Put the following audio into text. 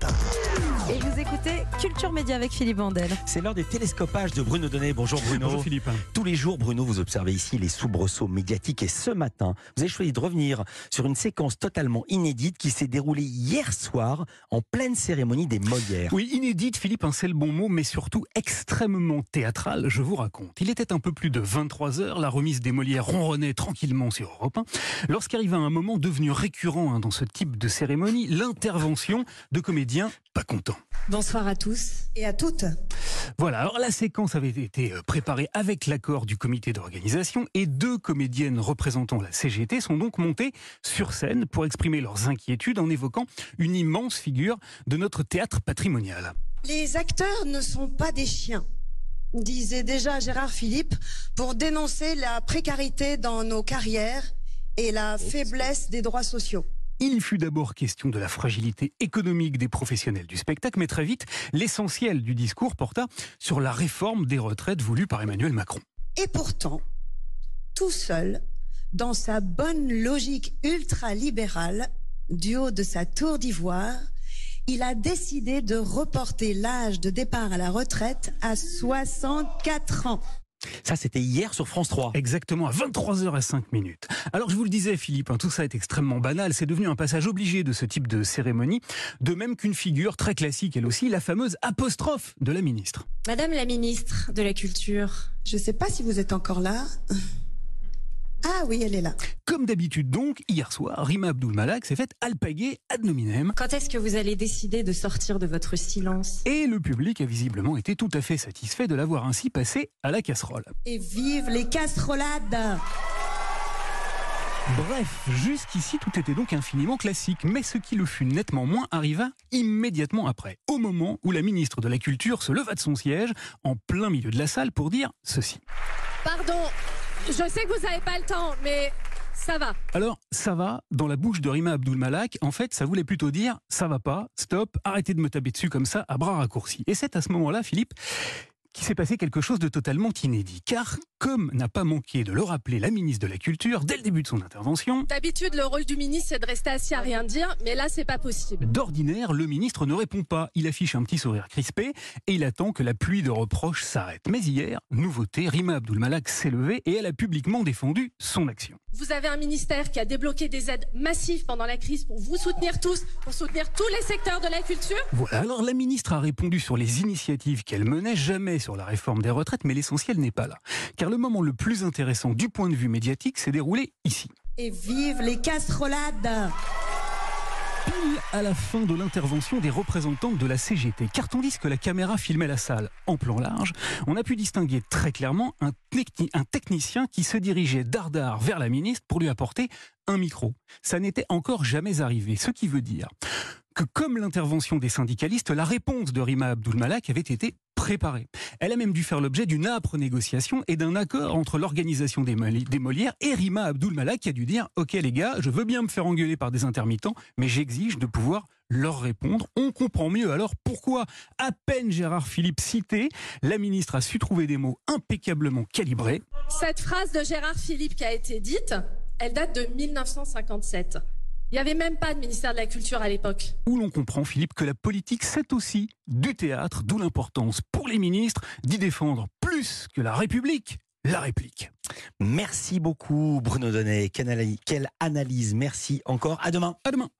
Europe 1. Et vous écoutez Culture Média avec Philippe Vandel. C'est l'heure des télescopages de Bruno Donnet. Bonjour Bruno. Bonjour Philippe. Tous les jours, Bruno, vous observez ici les soubresauts médiatiques et ce matin, vous avez choisi de revenir sur une séquence totalement inédite qui s'est déroulée hier soir en pleine cérémonie des Molières. Oui, inédite, Philippe, hein, c'est le bon mot, mais surtout extrêmement théâtrale, je vous raconte. Il était un peu plus de 23 heures, la remise des Molières ronronnait tranquillement sur Europe 1, lorsqu'arriva un moment devenu récurrent hein, dans ce type de cérémonie, l'intervention de comédiens pas contents. Bonsoir à tous et à toutes. Voilà, alors la séquence avait été euh, préparée avec l'accord du comité d'organisation et deux comédiennes représentant la CGT sont donc montées sur scène pour exprimer leurs inquiétudes en évoquant une immense figure de notre théâtre patrimonial. Les acteurs ne sont pas des chiens, disait déjà Gérard Philippe, pour dénoncer la précarité dans nos carrières et la faiblesse des droits sociaux. Il fut d'abord question de la fragilité économique des professionnels du spectacle, mais très vite, l'essentiel du discours porta sur la réforme des retraites voulue par Emmanuel Macron. Et pourtant, tout seul, dans sa bonne logique ultralibérale, du haut de sa tour d'ivoire, il a décidé de reporter l'âge de départ à la retraite à 64 ans. Ça, c'était hier sur France 3. Exactement, à 23h05 minutes. Alors, je vous le disais, Philippe, hein, tout ça est extrêmement banal. C'est devenu un passage obligé de ce type de cérémonie. De même qu'une figure très classique, elle aussi, la fameuse apostrophe de la ministre. Madame la ministre de la Culture. Je ne sais pas si vous êtes encore là. Ah oui, elle est là. Comme d'habitude donc, hier soir, Rima Abdul Malak s'est faite alpaguer ad nominem. Quand est-ce que vous allez décider de sortir de votre silence? Et le public a visiblement été tout à fait satisfait de l'avoir ainsi passé à la casserole. Et vive les casserolades Bref, jusqu'ici tout était donc infiniment classique, mais ce qui le fut nettement moins arriva immédiatement après, au moment où la ministre de la Culture se leva de son siège, en plein milieu de la salle, pour dire ceci. Pardon, je sais que vous n'avez pas le temps, mais ça va. Alors, ça va, dans la bouche de Rima Abdul Malak, en fait, ça voulait plutôt dire ça va pas, stop, arrêtez de me taper dessus comme ça à bras raccourcis. Et c'est à ce moment-là, Philippe, qu'il s'est passé quelque chose de totalement inédit. Car, comme n'a pas manqué de le rappeler la ministre de la Culture dès le début de son intervention, D'habitude, le rôle du ministre, c'est de rester assis à rien dire, mais là, c'est pas possible. d'ordinaire, le ministre ne répond pas. Il affiche un petit sourire crispé et il attend que la pluie de reproches s'arrête. Mais hier, nouveauté, Rima Abdul Malak s'est levée et elle a publiquement défendu son action. Vous avez un ministère qui a débloqué des aides massives pendant la crise pour vous soutenir tous, pour soutenir tous les secteurs de la culture. Voilà, alors la ministre a répondu sur les initiatives qu'elle menait, jamais sur la réforme des retraites, mais l'essentiel n'est pas là. Car le moment le plus intéressant du point de vue médiatique s'est déroulé ici. Et vive les casserolades Pile à la fin de l'intervention des représentantes de la CGT, car tandis que la caméra filmait la salle en plan large, on a pu distinguer très clairement un, techni- un technicien qui se dirigeait dardard vers la ministre pour lui apporter un micro. Ça n'était encore jamais arrivé, ce qui veut dire que comme l'intervention des syndicalistes, la réponse de Rima Abdul Malak avait été préparée. Elle a même dû faire l'objet d'une âpre négociation et d'un accord entre l'organisation des, Moli- des Molières et Rima Abdul Malak qui a dû dire Ok les gars, je veux bien me faire engueuler par des intermittents, mais j'exige de pouvoir leur répondre. On comprend mieux alors pourquoi, à peine Gérard Philippe cité, la ministre a su trouver des mots impeccablement calibrés. Cette phrase de Gérard Philippe qui a été dite, elle date de 1957. Il n'y avait même pas de ministère de la Culture à l'époque. où l'on comprend, Philippe, que la politique, c'est aussi du théâtre, d'où l'importance pour les ministres d'y défendre plus que la République, la réplique. Merci beaucoup Bruno Donnet. Quelle analyse, quelle analyse. Merci encore. À demain. À demain.